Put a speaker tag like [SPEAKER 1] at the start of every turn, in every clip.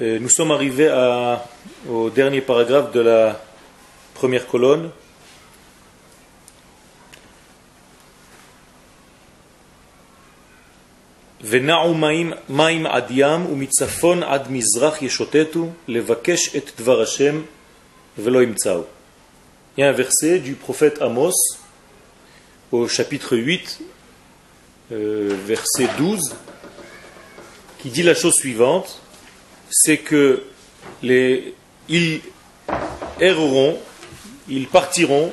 [SPEAKER 1] Et nous sommes arrivés à- au dernier paragraphe de la première colonne. ונעו מים, מים עד ים ומצפון עד מזרח ישוטטו לבקש את דבר השם ולא ימצאו. Il y a un verset du prophète Amos au chapitre 8, euh, verset 12, qui dit la chose suivante, c'est que les, ils erreront, ils partiront,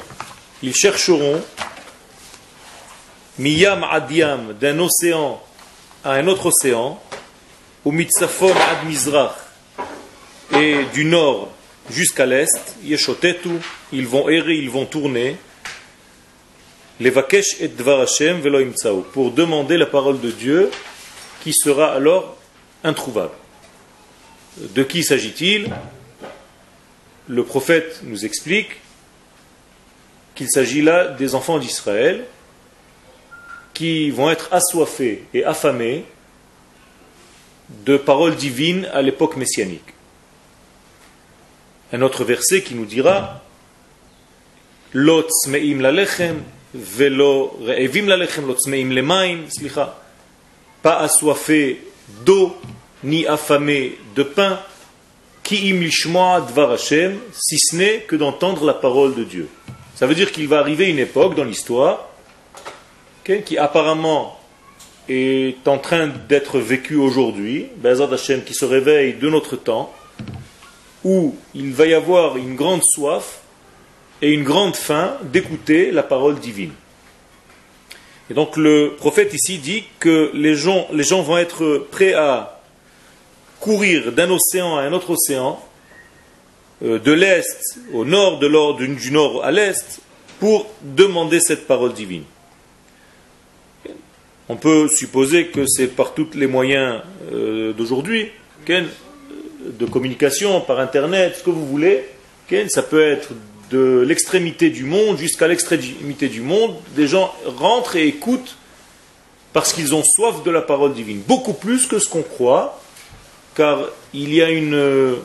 [SPEAKER 1] ils chercheront miyam adiam d'un océan à un autre océan, ou mitzafon ad et du nord jusqu'à l'est, yeshotetu, ils vont errer, ils vont tourner, levakesh et dvar Hashem pour demander la parole de Dieu, qui sera alors introuvable. De qui s'agit-il? Le prophète nous explique qu'il s'agit là des enfants d'Israël qui vont être assoiffés et affamés de paroles divines à l'époque messianique. Un autre verset qui nous dira pas assoiffés d'eau ni affamés de pain ki im lishmoa dvar Hashem si ce n'est que d'entendre la parole de Dieu. Ça veut dire qu'il va arriver une époque dans l'histoire qui apparemment est en train d'être vécue aujourd'hui, Bezat Hashem qui se réveille de notre temps, où il va y avoir une grande soif et une grande faim d'écouter la parole divine. Et donc le prophète ici dit que les gens, les gens vont être prêts à courir d'un océan à un autre océan, euh, de l'est au nord, de l'or- du, nord à l'est, pour demander cette parole divine. On peut supposer que c'est par tous les moyens euh, d'aujourd'hui, de communication, par Internet, ce que vous voulez. Ça peut être de l'extrémité du monde jusqu'à l'extrémité du monde. Des gens rentrent et écoutent parce qu'ils ont soif de la parole divine. Beaucoup plus que ce qu'on croit, car il y a une euh,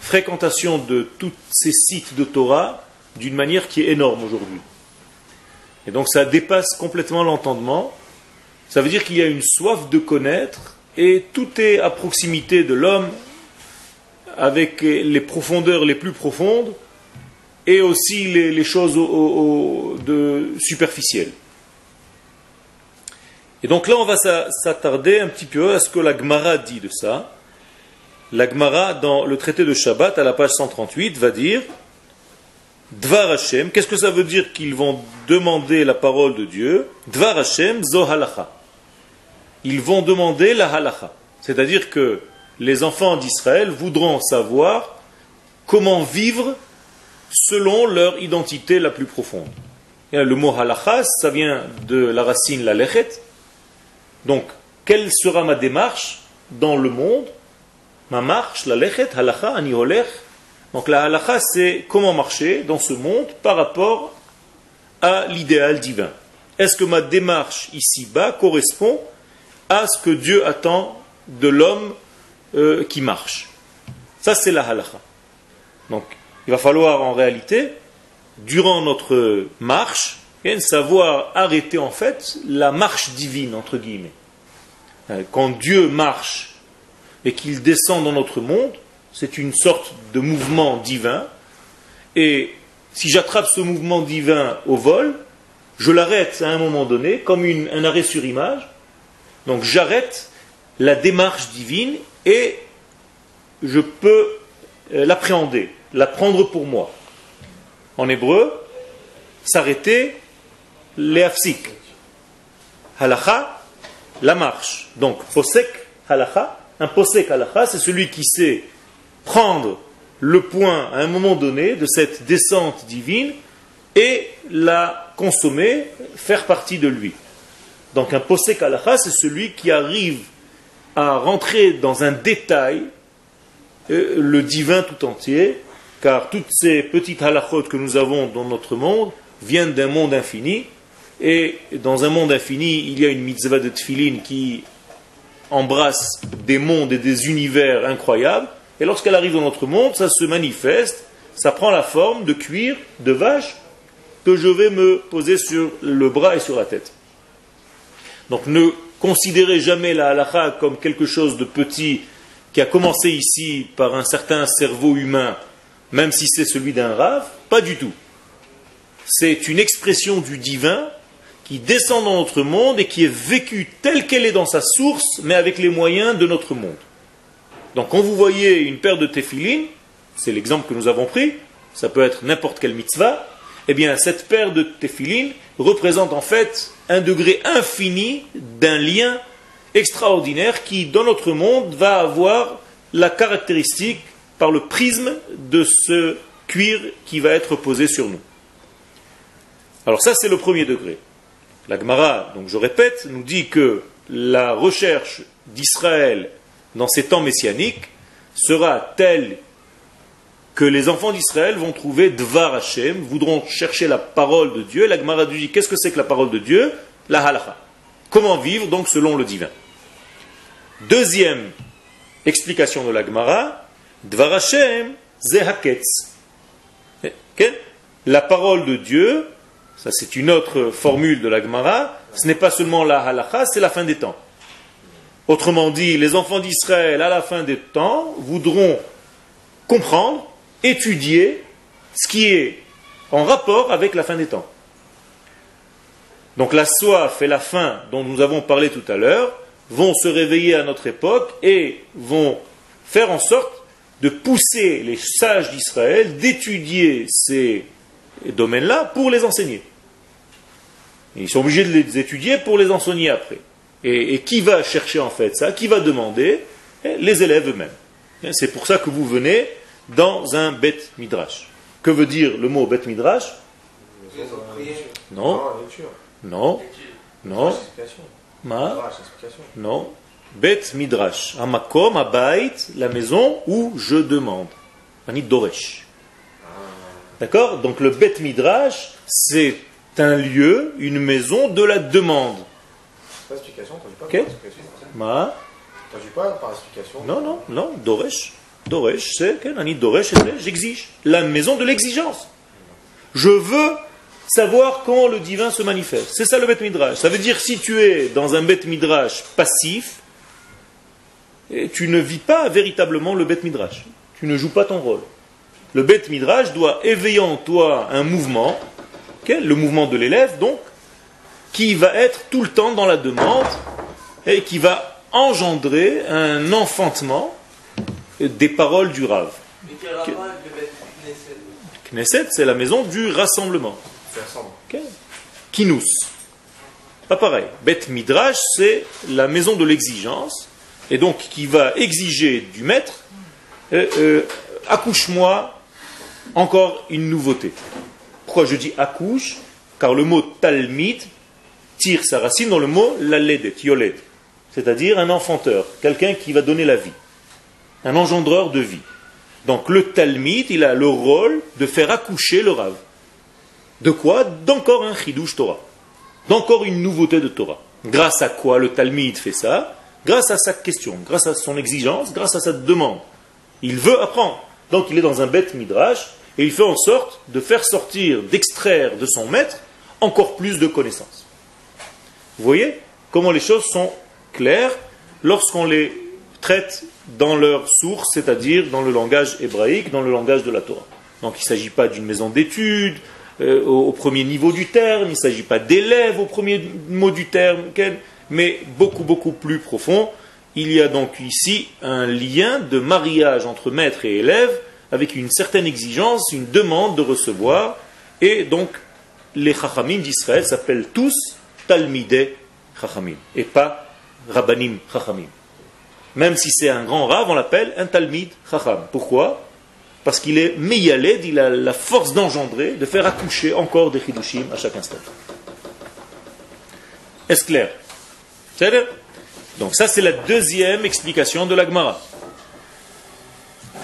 [SPEAKER 1] fréquentation de tous ces sites de Torah d'une manière qui est énorme aujourd'hui. Et donc ça dépasse complètement l'entendement. Ça veut dire qu'il y a une soif de connaître et tout est à proximité de l'homme avec les profondeurs les plus profondes et aussi les, choses superficielles. Et donc là, on va s'a- s'attarder un petit peu à ce que la Gemara dit de ça. La Gemara, dans le traité de Shabbat, à la page 138, va dire Dvar Hashem, qu'est-ce que ça veut dire qu'ils vont demander la parole de Dieu? Dvar Hashem zo halacha. Ils vont demander la halacha. C'est-à-dire que les enfants d'Israël voudront savoir comment vivre selon leur identité la plus profonde. Le mot halacha, ça vient de la racine la lechet. Donc, quelle sera ma démarche dans le monde Ma marche, la lechet, halacha, ani holech. Donc la halacha, c'est comment marcher dans ce monde par rapport à l'idéal divin. Est-ce que ma démarche ici-bas correspond à ce que Dieu attend de l'homme euh, qui marche? Ça, c'est la halacha. Donc, il va falloir en réalité, durant notre marche, eh, savoir arrêter en fait la marche divine, entre guillemets. Euh, Quand Dieu marche et qu'il descend dans notre monde, c'est une sorte de mouvement divin. Et si j'attrape ce mouvement divin au vol, je l'arrête à un moment donné, comme un arrêt sur image. Donc j'arrête la démarche divine et je peux euh, l'appréhender, la prendre pour moi. En hébreu, s'arrêter, léafsik. Halacha, la marche. Donc, posek halacha, un posek halacha, c'est celui qui sait prendre le point à un moment donné de cette descente divine et la consommer, faire partie de lui. Donc un posek halacha, c'est celui qui arrive à rentrer dans un détail euh, le divin tout entier, car toutes ces petites halachot que nous avons dans notre monde viennent d'un monde infini, et dans un monde infini, il y a une mitzvah de tfilin qui embrasse des mondes et des univers incroyables, et lorsqu'elle arrive dans notre monde, ça se manifeste, ça prend la forme de cuir de vache que je vais me poser sur le bras et sur la tête. Donc ne considérez jamais la halakha comme quelque chose de petit qui a commencé ici par un certain cerveau humain, même si c'est celui d'un rave, pas du tout. C'est une expression du divin qui descend dans notre monde et qui est vécue telle qu'elle est dans sa source, mais avec les moyens de notre monde. Donc quand vous voyez une paire de téphilines, c'est l'exemple que nous avons pris, ça peut être n'importe quelle mitzvah, eh bien cette paire de téphilines représente en fait un degré infini d'un lien extraordinaire qui, dans notre monde, va avoir la caractéristique par le prisme de ce cuir qui va être posé sur nous. Alors ça, c'est le premier degré. La Gemara, donc je répète, nous dit que la recherche d'Israël dans ces temps messianiques sera telle que les enfants d'Israël vont trouver Dvar Hashem, voudront chercher la parole de Dieu. La Gemara dit qu'est-ce que c'est que la parole de Dieu? La halacha. Comment vivre donc selon le divin? Deuxième explication de la Gemara, Dvar Hashem zehaketz. La parole de Dieu, ça c'est une autre formule de la Gemara, ce n'est pas seulement la halacha, c'est la fin des temps. Autrement dit, les enfants d'Israël, à la fin des temps, voudront comprendre, étudier ce qui est en rapport avec la fin des temps. Donc la soif et la faim dont nous avons parlé tout à l'heure vont se réveiller à notre époque et vont faire en sorte de pousser les sages d'Israël d'étudier ces domaines-là pour les enseigner. ils sont obligés de les étudier pour les enseigner après. Et, qui va chercher en fait ça? Qui va demander eh, Les élèves eux-mêmes. Eh, c'est pour ça que vous venez dans un bet midrash. Que veut dire le mot bet midrash? Non. Non. Non. Ma? Non. Bet midrash. Amakom, abait, la maison où je demande. Anit doresh. D'accord Donc le bet midrash, c'est un lieu, une maison de la demande.
[SPEAKER 2] Pas explication, pas okay.
[SPEAKER 1] Ma
[SPEAKER 2] pas par explication
[SPEAKER 1] Non, non, non, Doresh. Doresh, c'est Doresh, j'exige. La maison de l'exigence. Je veux savoir quand le divin se manifeste. C'est ça le Bet Midrash. Ça veut dire si tu es dans un Bet Midrash passif, tu ne vis pas véritablement le Bet Midrash. Tu ne joues pas ton rôle. Le Bet Midrash doit éveiller en toi un mouvement, le mouvement de l'élève, donc, qui va être tout le temps dans la demande et qui va engendrer un enfantement des paroles du Rav. Knesset, c'est la maison du rassemblement. Kinous. Pas pareil. Bet Midrash, c'est la maison de l'exigence, et donc qui va exiger du maître euh, euh, accouche-moi encore une nouveauté. Pourquoi je dis accouche Car le mot talmid tire sa racine dans le mot laledet, yoled, c'est-à-dire un enfanteur, quelqu'un qui va donner la vie, un engendreur de vie. Donc le talmid, il a le rôle de faire accoucher le rave. De quoi D'encore un chidouche Torah, d'encore une nouveauté de Torah. Grâce à quoi le talmid fait ça Grâce à sa question, grâce à son exigence, grâce à sa demande. Il veut apprendre. Donc il est dans un bête midrash et il fait en sorte de faire sortir, d'extraire de son maître encore plus de connaissances. Vous voyez comment les choses sont claires lorsqu'on les traite dans leur source, c'est-à-dire dans le langage hébraïque, dans le langage de la Torah. Donc il ne s'agit pas d'une maison d'études euh, au, premier niveau du terme, il ne s'agit pas d'élèves au premier mot du terme, mais beaucoup, beaucoup plus profond. Il y a donc ici un lien de mariage entre maître et élève avec une certaine exigence, une demande de recevoir, et donc les chachamim d'Israël s'appellent tous Talmideh Chachamim, et pas Rabbanim Chachamim. Même si c'est un grand rave, on l'appelle un Talmid Chacham. Pourquoi? Parce qu'il est meyaled, il a la force d'engendrer, de faire accoucher encore des Chidushim à chaque instant. Est-ce clair? C'est Donc ça c'est la deuxième explication de l'Agmara.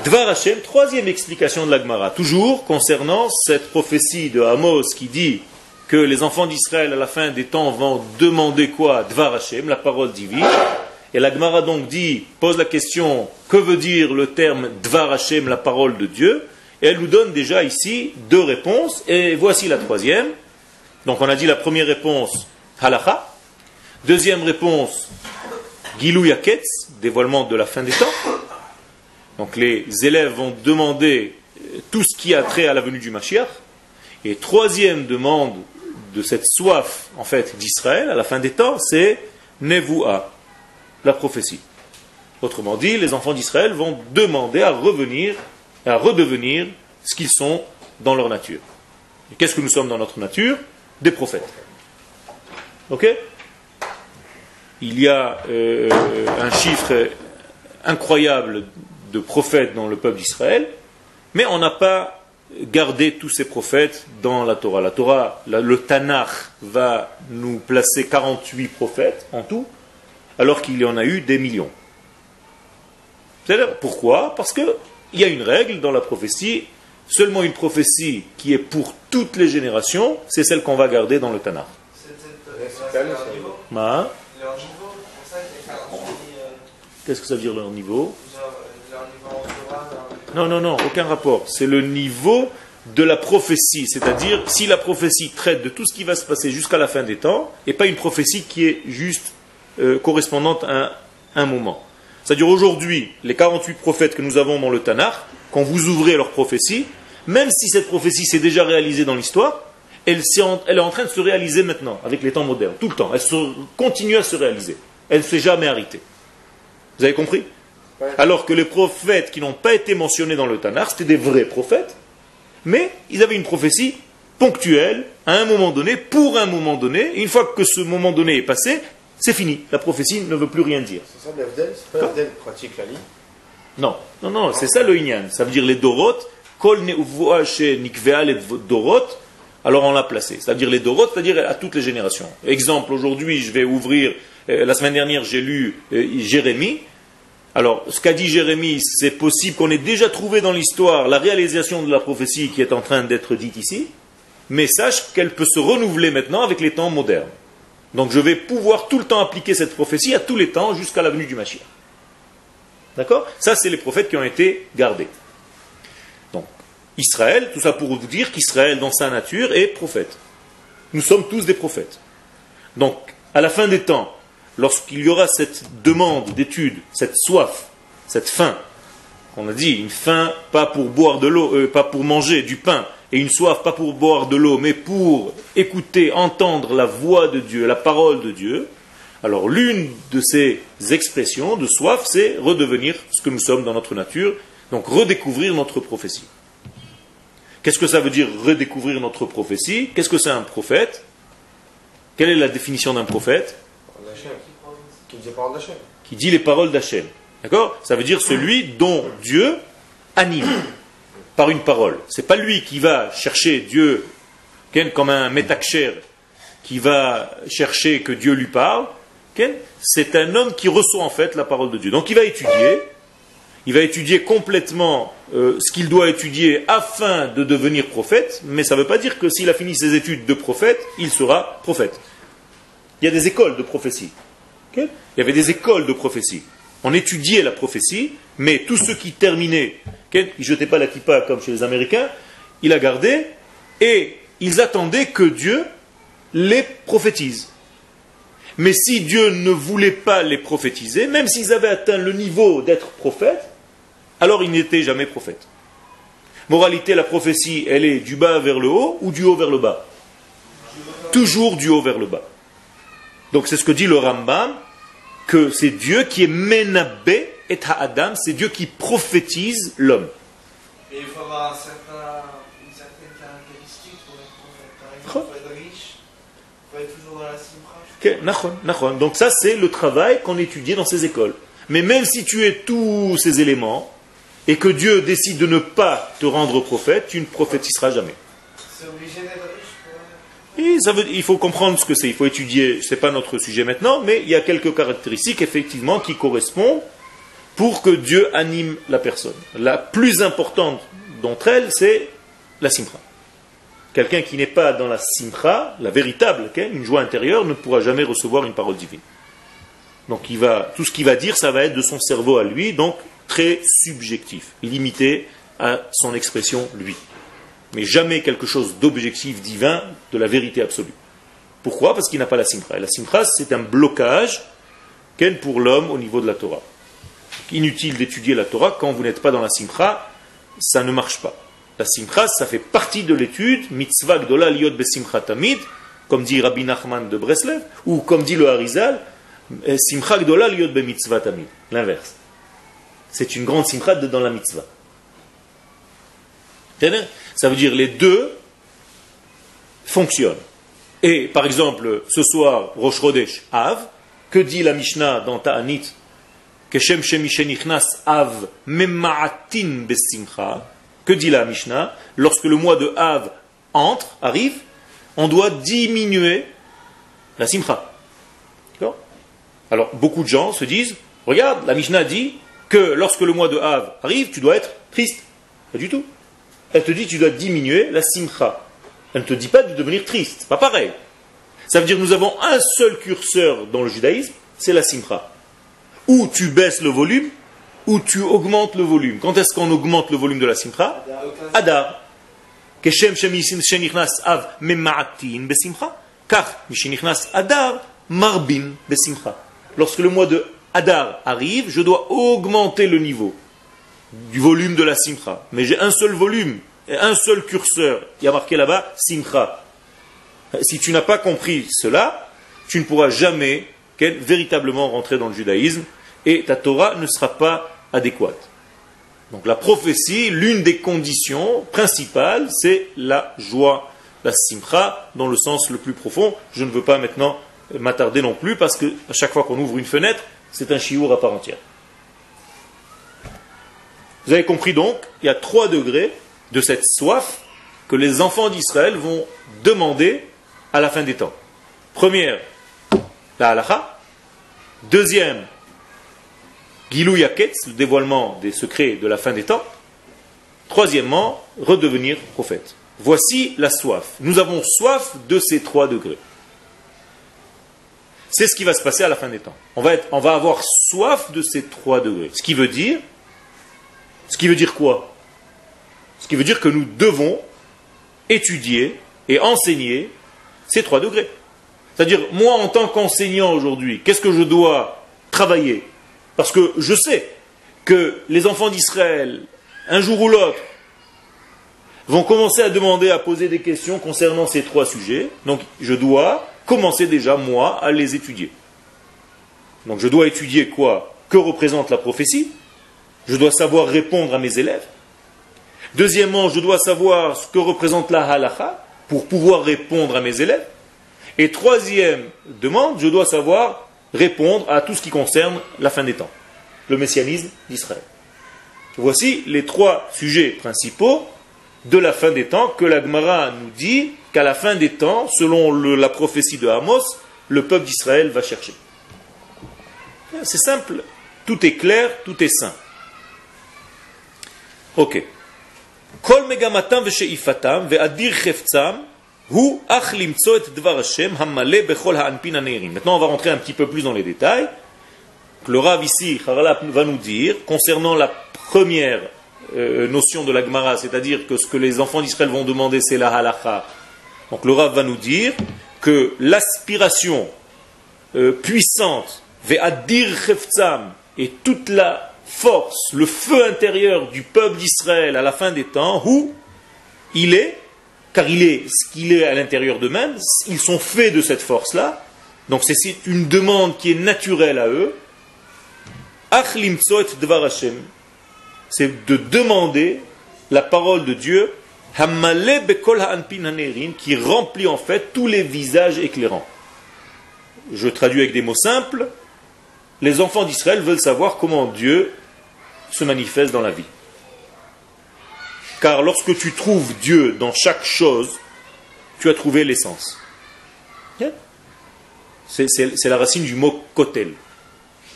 [SPEAKER 1] Dvar Hashem, troisième explication de l'Agmara, toujours concernant cette prophétie de Amos qui dit que les enfants d'Israël à la fin des temps vont demander quoi? Dvar Hashem, la parole divine. Et la Gemara donc dit, pose la question, que veut dire le terme Dvar Hashem, la parole de Dieu? Et elle nous donne déjà ici deux réponses, et voici la troisième. Donc on a dit la première réponse, Halacha. Deuxième réponse, Gilou Yaketz, dévoilement de la fin des temps. Donc les élèves vont demander tout ce qui a trait à la venue du Mashiach. Et troisième demande de cette soif, en fait, d'Israël, à la fin des temps, c'est Nevoua, la prophétie. Autrement dit, les enfants d'Israël vont demander à revenir, à redevenir ce qu'ils sont dans leur nature. Et qu'est-ce que nous sommes dans notre nature? Des prophètes. Ok? Il y a euh, un chiffre incroyable de prophètes dans le peuple d'Israël, mais on n'a pas gardé tous ces prophètes dans la Torah. La Torah, le Tanakh va nous placer 48 prophètes en tout, alors qu'il y en a eu des millions. Pourquoi? Parce qu'il y a une règle dans la prophétie, seulement une prophétie qui est pour toutes les générations, c'est celle qu'on va garder dans le Tanakh. Qu'est-ce que ça veut dire leur niveau non, non, non, aucun rapport. C'est le niveau de la prophétie, c'est-à-dire si la prophétie traite de tout ce qui va se passer jusqu'à la fin des temps, et pas une prophétie qui est juste euh, correspondante à un, moment. C'est-à-dire aujourd'hui, les 48 prophètes que nous avons dans le Tanakh, quand vous ouvrez leur prophétie, même si cette prophétie s'est déjà réalisée dans l'histoire, elle, elle, est en train de se réaliser maintenant, avec les temps modernes, tout le temps. Elle continue à se réaliser. Elle ne s'est jamais arrêtée. Vous avez compris? Alors que les prophètes qui n'ont pas été mentionnés dans le Tanakh, c'était des vrais prophètes, mais ils avaient une prophétie ponctuelle, à un moment donné, pour un moment donné. une fois que ce moment donné est passé, c'est fini. La prophétie ne veut plus rien dire.
[SPEAKER 2] C'est ça l'Evdel C'est pas pratique la
[SPEAKER 1] Non, non, non, c'est ça le Inyan. Ça veut dire les Dorot, Kol les Dorot, alors on l'a placé. C'est-à-dire les Dorot, c'est-à-dire à toutes les générations. Exemple, aujourd'hui, je vais ouvrir, euh, la semaine dernière, j'ai lu euh, Jérémie, alors, ce qu'a dit Jérémie, c'est possible qu'on ait déjà trouvé dans l'histoire la réalisation de la prophétie qui est en train d'être dite ici, mais sache qu'elle peut se renouveler maintenant avec les temps modernes. Donc je vais pouvoir tout le temps appliquer cette prophétie à tous les temps jusqu'à la venue du Mashiach. D'accord? Ça, c'est les prophètes qui ont été gardés. Israël, tout ça pour vous dire qu'Israël, dans sa nature, est prophète. Nous sommes tous des prophètes. Donc, à la fin des temps, lorsqu'il y aura cette demande d'étude, cette soif, cette faim, on a dit une faim pas pour boire de l'eau, euh, pas pour manger du pain, et une soif pas pour boire de l'eau, mais pour écouter, entendre la voix de Dieu, la parole de Dieu, alors l'une de ces expressions de soif, c'est redevenir ce que nous sommes dans notre nature, donc redécouvrir notre prophétie. Qu'est-ce que ça veut dire redécouvrir notre prophétie? Qu'est-ce que c'est un prophète? Quelle est la définition d'un prophète?
[SPEAKER 2] Qui dit les paroles d'Hachem.
[SPEAKER 1] D'accord? Ça veut dire celui dont Dieu anime par une parole. C'est pas lui qui va chercher Dieu comme un métakcher qui va chercher que Dieu lui parle. C'est un homme qui reçoit en fait la parole de Dieu. Donc il va étudier, il va étudier complètement euh, ce qu'il doit étudier afin de devenir prophète, mais ça ne veut pas dire que s'il a fini ses études de prophète, il sera prophète. Il y a des écoles de prophétie. Il y avait des écoles de prophétie. On étudiait la prophétie, mais tous ceux qui terminaient, ils ne jetaient pas la kippa comme chez les Américains, ils la gardaient et ils attendaient que Dieu les prophétise. Mais si Dieu ne voulait pas les prophétiser, même s'ils avaient atteint le niveau d'être prophètes, alors ils n'étaient jamais prophètes. Moralité, la prophétie, elle est du bas vers le haut ou du haut vers le bas? Toujours du haut vers le bas. Donc c'est ce que dit le Rambam, que c'est Dieu qui est menabé et Adam, c'est Dieu qui prophétise l'homme.
[SPEAKER 3] Et il faut avoir une certaine caractéristique pour être prophète. Il faut être riche, il faut être toujours dans la.
[SPEAKER 1] Donc ça c'est le travail qu'on étudie dans ces écoles. Mais même si tu es tous ces éléments, et que Dieu décide de ne pas te rendre prophète, tu ne prophétiseras jamais.
[SPEAKER 3] C'est obligé d'être
[SPEAKER 1] il faut comprendre ce que c'est, il faut étudier, ce n'est pas notre sujet maintenant, mais il y a quelques caractéristiques effectivement qui correspondent pour que Dieu anime la personne. La plus importante d'entre elles, c'est la simcha. Quelqu'un qui n'est pas dans la simcha, la véritable, une joie intérieure, ne pourra jamais recevoir une parole divine. Donc il va, tout ce qu'il va dire, ça va être de son cerveau à lui, donc très subjectif, limité à son expression lui. Mais jamais quelque chose d'objectif divin, de la vérité absolue. Pourquoi? Parce qu'il n'a pas la simcha. Et la simcha, c'est un blocage pour l'homme au niveau de la Torah. Inutile d'étudier la Torah quand vous n'êtes pas dans la simcha, ça ne marche pas. La simcha, ça fait partie de l'étude, mitzvah gdola liot besimcha tamid, comme dit Rabbi Nachman de Breslev, ou comme dit le Harizal, eh, simcha gdola liot be mitzvah tamid. L'inverse. C'est une grande simcha dans la mitzvah. Ça veut dire les deux fonctionnent. Et par exemple, ce soir, Rosh Chodesh, Av, que dit la Mishnah dans Ta'anit? Keshem Av Mema'atin Besimcha. Que dit la Mishnah? Lorsque le mois de Av entre, arrive, on doit diminuer la Simcha. Alors, beaucoup de gens se disent Regarde, la Mishnah dit que lorsque le mois de Av arrive, tu dois être triste. Pas du tout. Elle te dit tu dois diminuer la Simcha. Elle ne te dit pas de devenir triste. Pas pareil. Ça veut dire nous avons un seul curseur dans le judaïsme, c'est la simcha. Ou tu baisses le volume, ou tu augmentes le volume. Quand est-ce qu'on augmente le volume de la simcha? Adar. av Car adar marbin besimcha. Lorsque le mois de Adar arrive, je dois augmenter le niveau du volume de la simcha. Mais j'ai un seul volume un seul curseur. Il y a marqué là-bas simcha. Si tu n'as pas compris cela, tu ne pourras jamais véritablement rentrer dans le judaïsme et ta Torah ne sera pas adéquate. Donc la prophétie, l'une des conditions principales, c'est la joie, la simcha, dans le sens le plus profond. Je ne veux pas maintenant m'attarder non plus parce que à chaque fois qu'on ouvre une fenêtre, c'est un chiour à part entière. Vous avez compris donc, il y a trois degrés de cette soif que les enfants d'Israël vont demander à la fin des temps. Première, la halacha. Deuxième, Gilou Yaketz, le dévoilement des secrets de la fin des temps. Troisièmement, redevenir prophète. Voici la soif. Nous avons soif de ces trois degrés. C'est ce qui va se passer à la fin des temps. On va, avoir soif de ces trois degrés. Ce qui veut dire, ce qui veut dire quoi? Ce qui veut dire que nous devons étudier et enseigner ces trois degrés. C'est-à-dire, moi, en tant qu'enseignant aujourd'hui, qu'est-ce que je dois travailler? Parce que je sais que les enfants d'Israël, un jour ou l'autre, vont commencer à demander, à poser des questions concernant ces trois sujets. Donc, je dois commencer déjà, moi, à les étudier. Donc, je dois étudier quoi? Que représente la prophétie? Je dois savoir répondre à mes élèves. Deuxièmement, je dois savoir ce que représente la halacha pour pouvoir répondre à mes élèves. Et troisième demande, je dois savoir répondre à tout ce qui concerne la fin des temps, le messianisme d'Israël. Voici les trois sujets principaux de la fin des temps que la Gemara nous dit qu'à la fin des temps, selon la prophétie de Amos, le peuple d'Israël va chercher. C'est simple, tout est clair, tout est sain. Ok. Maintenant, on va rentrer un petit peu plus dans les détails. Le Rav ici, va nous dire, concernant la première euh, notion de la Gemara, c'est-à-dire que ce que les enfants d'Israël vont demander, c'est la halacha. Donc le Rav va nous dire que l'aspiration euh, puissante, ve'adir et toute la force, le feu intérieur du peuple d'Israël à la fin des temps, où il est, car il est ce qu'il est à l'intérieur d'eux-mêmes, ils sont faits de cette force-là, donc c'est une demande qui est naturelle à eux, c'est de demander la parole de Dieu, qui remplit en fait tous les visages éclairants. Je traduis avec des mots simples. Les enfants d'Israël veulent savoir comment Dieu se manifeste dans la vie. Car lorsque tu trouves Dieu dans chaque chose, tu as trouvé l'essence. C'est la racine du mot kotel.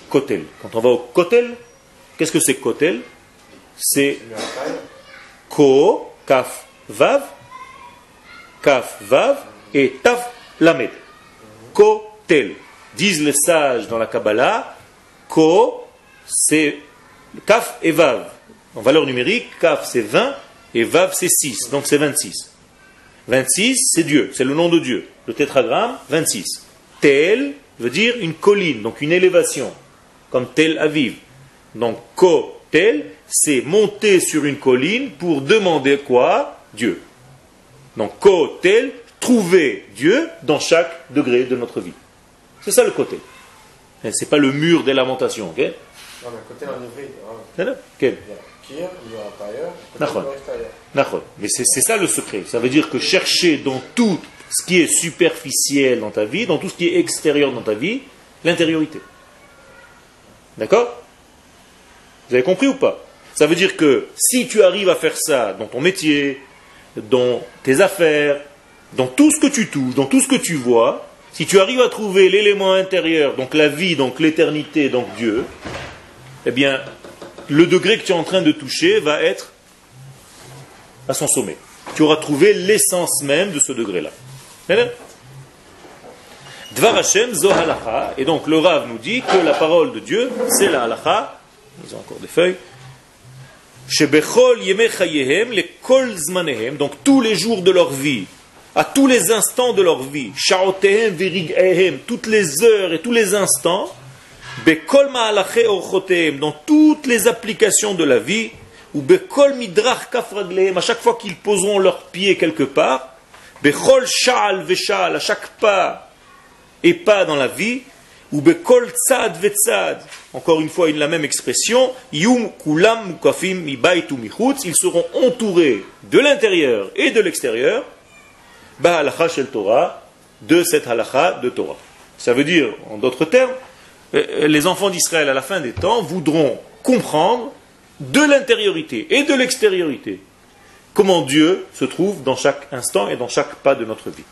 [SPEAKER 1] Kotel. Quand on va au kotel, qu'est-ce que c'est kotel? C'est ko, kaf, vav, kaf, vav et taf, lamed. Kotel. Disent les sages dans la Kabbalah, Ko, c'est Kaf et Vav. En valeur numérique, Kaf c'est 20 et Vav c'est 6, donc c'est 26. 26, c'est Dieu, c'est le nom de Dieu. Le tétragramme, 26. Tel veut dire une colline, donc une élévation, comme Tel Aviv. Donc Ko, Tel, c'est monter sur une colline pour demander quoi? Dieu. Donc Ko, Tel, trouver Dieu dans chaque degré de notre vie. C'est ça le côté. Ce n'est pas le mur des lamentations. ok?
[SPEAKER 2] Non, mais côté en hybride. hein.
[SPEAKER 1] Quel
[SPEAKER 2] Il y a l'intérieur.
[SPEAKER 1] Mais c'est c'est ça le secret. Ça veut dire que chercher dans tout ce qui est superficiel dans ta vie, dans tout ce qui est extérieur dans ta vie, l'intériorité. D'accord? Vous avez compris ou pas? Ça veut dire que si tu arrives à faire ça dans ton métier, dans tes affaires, dans tout ce que tu touches, dans tout ce que tu vois, si tu arrives à trouver l'élément intérieur, donc la vie, donc l'éternité, donc Dieu, eh bien, le degré que tu es en train de toucher va être à son sommet. Tu auras trouvé l'essence même de ce degré-là. D'accord Dvar Hashem zo halacha. Et donc le Rav nous dit que la parole de Dieu, c'est la halacha. Ils ont encore des feuilles. Shebechol yemei chayehem le kol zmanehem. Donc tous les jours de leur vie, à tous les instants de leur vie, shaotehem virighehem, toutes les heures et tous les instants, bekol ma'alache orchotehem, dans toutes les applications de la vie, ou bekol midrach kafraglehem, à chaque fois qu'ils poseront leurs pieds quelque part, bechol sha'al vesha'al, à chaque pas et pas dans la vie, ou bekol tzad vetzad, encore une fois, une la même expression, yum kulam ils seront entourés de l'intérieur et de l'extérieur, Torah, de cette halacha de Torah. Ça veut dire, en d'autres termes, euh, les enfants d'Israël à la fin des temps voudront comprendre de l'intériorité et de l'extériorité comment Dieu se trouve dans chaque instant et dans chaque pas de notre vie.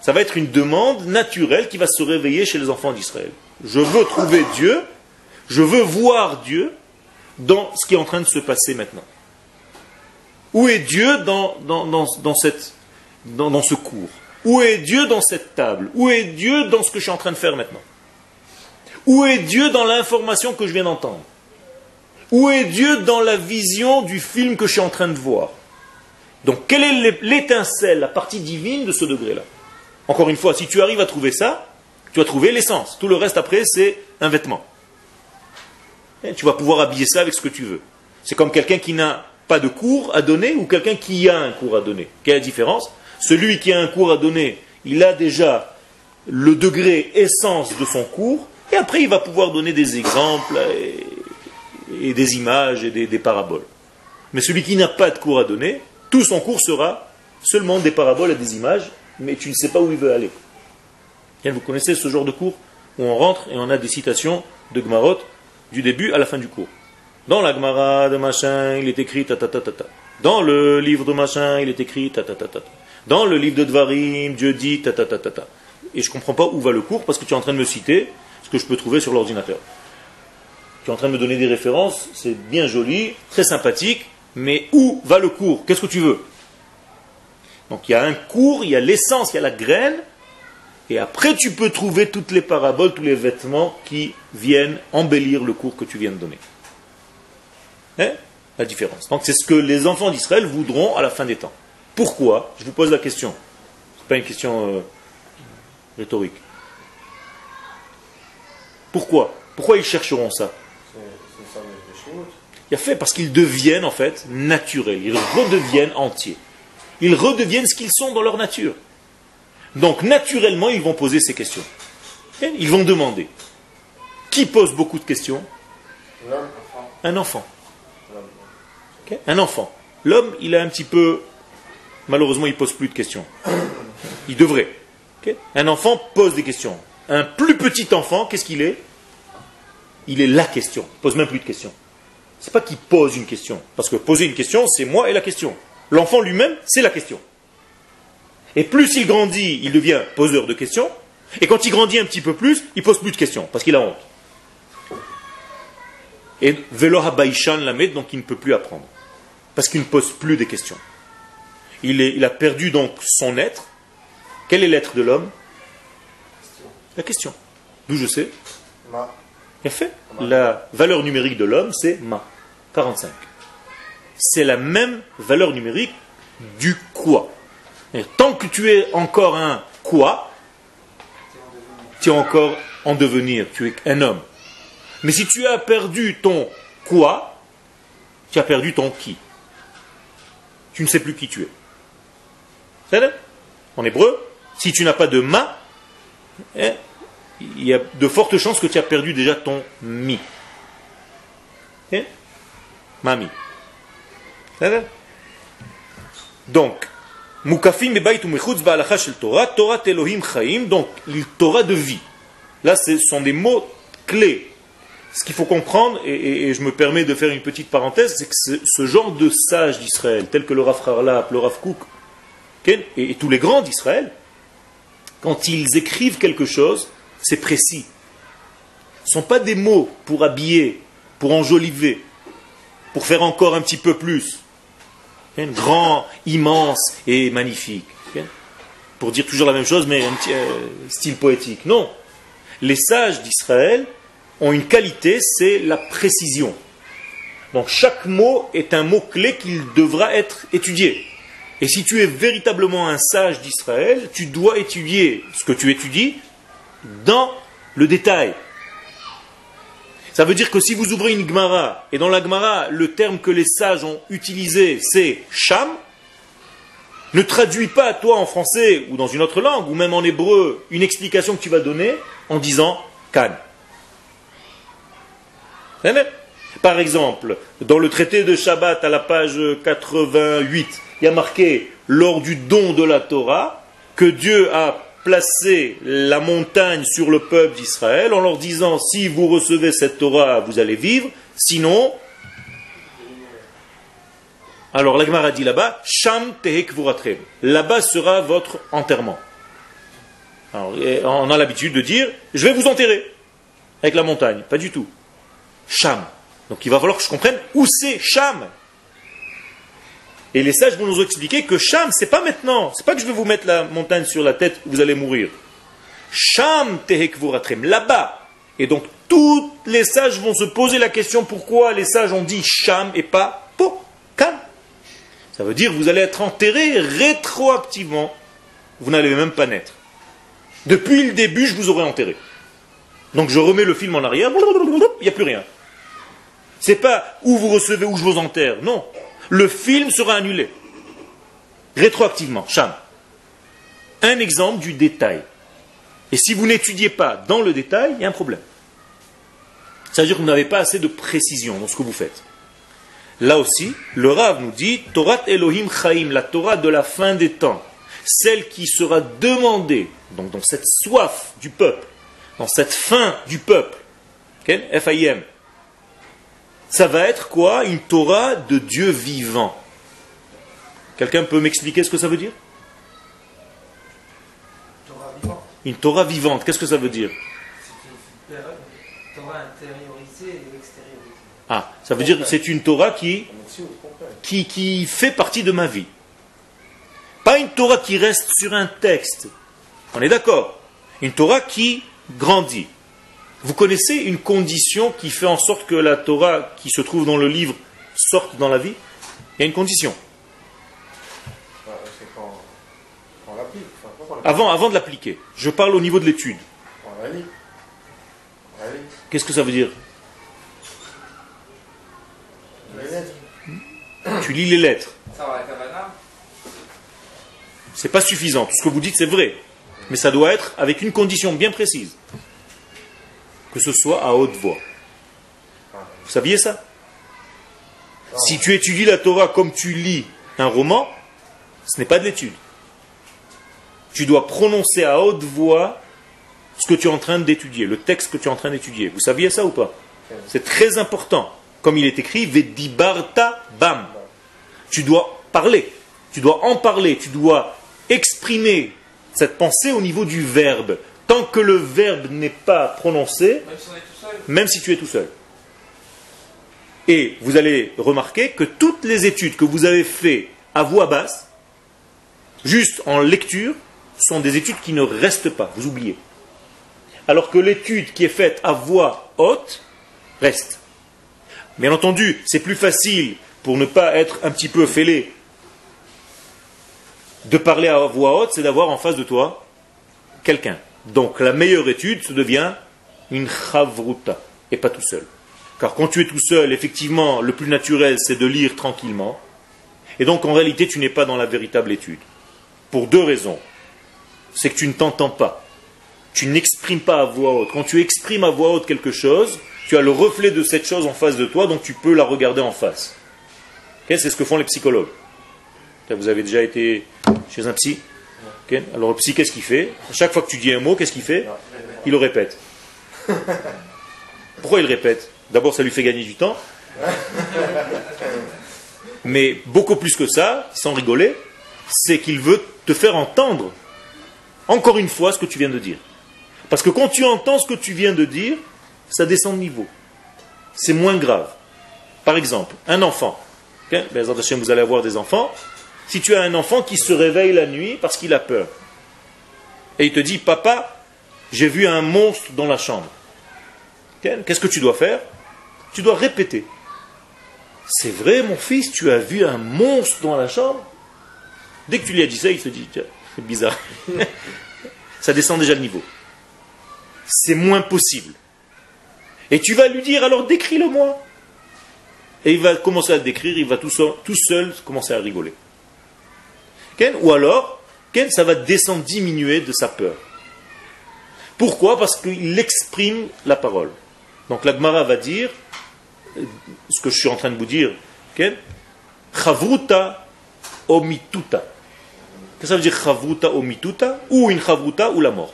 [SPEAKER 1] Ça va être une demande naturelle qui va se réveiller chez les enfants d'Israël. Je veux trouver Dieu, je veux voir Dieu dans ce qui est en train de se passer maintenant. Où est Dieu dans, ce cours? Où est Dieu dans cette table? Où est Dieu dans ce que je suis en train de faire maintenant? Où est Dieu dans l'information que je viens d'entendre? Où est Dieu dans la vision du film que je suis en train de voir? Donc, quelle est l'étincelle, la partie divine de ce degré-là? Encore une fois, si tu arrives à trouver ça, tu as trouvé l'essence. Tout le reste après, c'est un vêtement. Et tu vas pouvoir habiller ça avec ce que tu veux. C'est comme quelqu'un qui n'a pas de cours à donner ou quelqu'un qui a un cours à donner. Quelle est la différence? Celui qui a un cours à donner, il a déjà le degré essence de son cours, et après il va pouvoir donner des exemples et, des images et des, paraboles. Mais celui qui n'a pas de cours à donner, tout son cours sera seulement des paraboles et des images, mais tu ne sais pas où il veut aller. Vous connaissez ce genre de cours? Où on rentre et on a des citations de Gmarot du début à la fin du cours. Dans la Gemara de machin, il est écrit ta ta ta ta ta. Dans le livre de machin, il est écrit ta ta ta ta ta. Dans le livre de Dvarim, Dieu dit ta ta ta ta ta. Et je ne comprends pas où va le cours parce que tu es en train de me citer ce que je peux trouver sur l'ordinateur. Tu es en train de me donner des références, c'est bien joli, très sympathique, mais où va le cours? Qu'est-ce que tu veux? Donc il y a un cours, il y a l'essence, il y a la graine, et après tu peux trouver toutes les paraboles, tous les vêtements qui viennent embellir le cours que tu viens de donner. Hein? La différence. Donc c'est ce que les enfants d'Israël voudront à la fin des temps. Pourquoi? Je vous pose la question. Ce n'est pas une question euh, rhétorique. Pourquoi? Pourquoi ils chercheront ça? Il a fait parce qu'ils deviennent en fait naturels, ils redeviennent entiers. Ils redeviennent ce qu'ils sont dans leur nature. Donc naturellement, ils vont poser ces questions. Et Ils vont demander. Qui pose beaucoup de questions Un enfant. Un enfant. L'homme, il a un petit peu... Malheureusement, il pose plus de questions. Il devrait. Un enfant pose des questions. Un plus petit enfant, qu'est-ce qu'il est? Il est la question. Il pose même plus de questions. C'est pas qu'il pose une question. Parce que poser une question, c'est moi et la question. L'enfant lui-même, c'est la question. Et plus il grandit, il devient poseur de questions. Et quand il grandit un petit peu plus, il pose plus de questions, parce qu'il a honte. Et Velo Habaishan Lamed, donc il ne peut plus apprendre. Parce qu'il ne pose plus de questions. Il, est- il a perdu donc son être. Quel est l'être de l'homme? La question. D'où je sais?
[SPEAKER 2] Ma.
[SPEAKER 1] fait. La valeur numérique de l'homme, c'est ma. 45. C'est la même valeur numérique du quoi? Tant que tu es encore un quoi, tu es encore en devenir, tu es un homme. Mais si tu as perdu ton quoi, tu as perdu ton qui. Tu ne sais plus qui tu es. C'est En hébreu, si tu n'as pas de ma, hein, il y a de fortes chances que tu as perdu déjà ton mi. Hein? Mami. Donc, Mukafim Torah, Torah Elohim Chaim, donc Torah de vie. Là, ce sont des mots clés. Ce qu'il faut comprendre, et, je me permets de faire une petite parenthèse, c'est que ce, genre de sages d'Israël, tels que le Rav Harlap, le Rav Kouk, et, tous les grands d'Israël, quand ils écrivent quelque chose, c'est précis. Ce ne sont pas des mots pour habiller, pour enjoliver, pour faire encore un petit peu plus. Grand, immense et magnifique. Pour dire toujours la même chose, mais un euh, style poétique. Non. Les sages d'Israël ont une qualité, c'est la précision. Donc chaque mot est un mot clé qu'il devra être étudié. Et si tu es véritablement un sage d'Israël, tu dois étudier ce que tu étudies dans le détail. Ça veut dire que si vous ouvrez une Gemara, et dans la Gemara, le terme que les sages ont utilisé, c'est Sham, ne traduis pas toi en français ou dans une autre langue, ou même en hébreu, une explication que tu vas donner en disant Kan. Par exemple, dans le traité de Shabbat à la page 88, il y a marqué lors du don de la Torah que Dieu a placé la montagne sur le peuple d'Israël en leur disant si vous recevez cette Torah, vous allez vivre, sinon. Alors l'Agmara dit là-bas, Sham Là-bas sera votre enterrement. on a l'habitude de dire je vais vous enterrer avec la montagne. Pas du tout. Sham. Donc il va falloir que je comprenne où c'est Sham. Et les sages vont nous expliquer que Sham, c'est pas maintenant. C'est pas que je vais vous mettre la montagne sur la tête, vous allez mourir. Sham tehekvuratrem, là-bas. Et donc, tous les sages vont se poser la question pourquoi les sages ont dit Sham et pas Po, Kam. Ça veut dire vous allez être enterré rétroactivement. Vous n'allez même pas naître. Depuis le début, je vous aurais enterré. Donc je remets le film en arrière, il n'y a plus rien. C'est pas où vous recevez, où je vous enterre. Non. Le film sera annulé. Rétroactivement. Cham. Un exemple du détail. Et si vous n'étudiez pas dans le détail, il y a un problème. Ça veut dire que vous n'avez pas assez de précision dans ce que vous faites. Là aussi, le Rav nous dit Torah Elohim Chaim, la Torah de la fin des temps, celle qui sera demandée, donc dans cette soif du peuple, dans cette fin du peuple, F-I-M, ça va être quoi Une Torah de Dieu vivant? Quelqu'un peut m'expliquer ce que ça veut dire? Une Torah vivante, qu'est-ce que ça veut dire? Torah intériorisée et extériorisée. Ah, ça veut dire que c'est une Torah qui, qui, qui fait partie de ma vie. Pas une Torah qui reste sur un texte. On est d'accord Une Torah qui grandit. Vous connaissez une condition qui fait en sorte que la Torah qui se trouve dans le livre sorte dans la vie? Il y a une condition. Avant, avant de l'appliquer, je parle au niveau de l'étude. Qu'est-ce que ça veut dire? Tu lis les lettres. C'est pas suffisant. Tout ce que vous dites, c'est vrai. Mais ça doit être avec une condition bien précise que ce soit à haute voix. Vous saviez ça? Si tu étudies la Torah comme tu lis un roman, ce n'est pas de l'étude. Tu dois prononcer à haute voix ce que tu es en train d'étudier, le texte que tu es en train d'étudier. Vous saviez ça ou pas? C'est très important. Comme il est écrit, Vedibarta Bam. Tu dois parler, tu dois en parler, tu dois exprimer cette pensée au niveau du verbe. Tant que le verbe n'est pas prononcé, même si, tu es tout seul. Et vous allez remarquer que toutes les études que vous avez faites à voix basse, juste en lecture, sont des études qui ne restent pas, vous oubliez. alors que l'étude qui est faite à voix haute reste. Bien entendu, c'est plus facile pour ne pas être un petit peu fêlé de parler à voix haute, c'est d'avoir en face de toi quelqu'un. Donc la meilleure étude se devient une chavruta, et pas tout seul. Car quand tu es tout seul, effectivement, le plus naturel, c'est de lire tranquillement. Et donc en réalité, tu n'es pas dans la véritable étude. Pour deux raisons. C'est que tu ne t'entends pas. Tu n'exprimes pas à voix haute. Quand tu exprimes à voix haute quelque chose, tu as le reflet de cette chose en face de toi, donc tu peux la regarder en face. c'est ce que font les psychologues. Vous avez déjà été chez un psy? Alors le psy, qu'est-ce qu'il fait? À chaque fois que tu dis un mot, qu'est-ce qu'il fait? Il le répète. Pourquoi il le répète? D'abord, ça lui fait gagner du temps. Mais beaucoup plus que ça, sans rigoler, c'est qu'il veut te faire entendre encore une fois ce que tu viens de dire. Parce que quand tu entends ce que tu viens de dire, ça descend de niveau. C'est moins grave. Par exemple, un enfant. Okay? Vous allez avoir des enfants. Si tu as un enfant qui se réveille la nuit parce qu'il a peur, et il te dit, papa, j'ai vu un monstre dans la chambre. Qu'est-ce que tu dois faire? Tu dois répéter. C'est vrai, mon fils, tu as vu un monstre dans la chambre? Dès que tu lui as dit ça, il se dit, c'est bizarre. ça descend déjà le niveau. C'est moins possible. Et tu vas lui dire, alors décris-le-moi. Et il va commencer à décrire, il va tout seul commencer à rigoler. Ou alors, ça va descendre, diminuer de sa peur. Pourquoi? Parce qu'il exprime la parole. Donc l'Agmara va dire, ce que je suis en train de vous dire, Chavruta omituta. Qu'est-ce que ça veut dire chavruta omituta? Ou une chavruta ou la mort.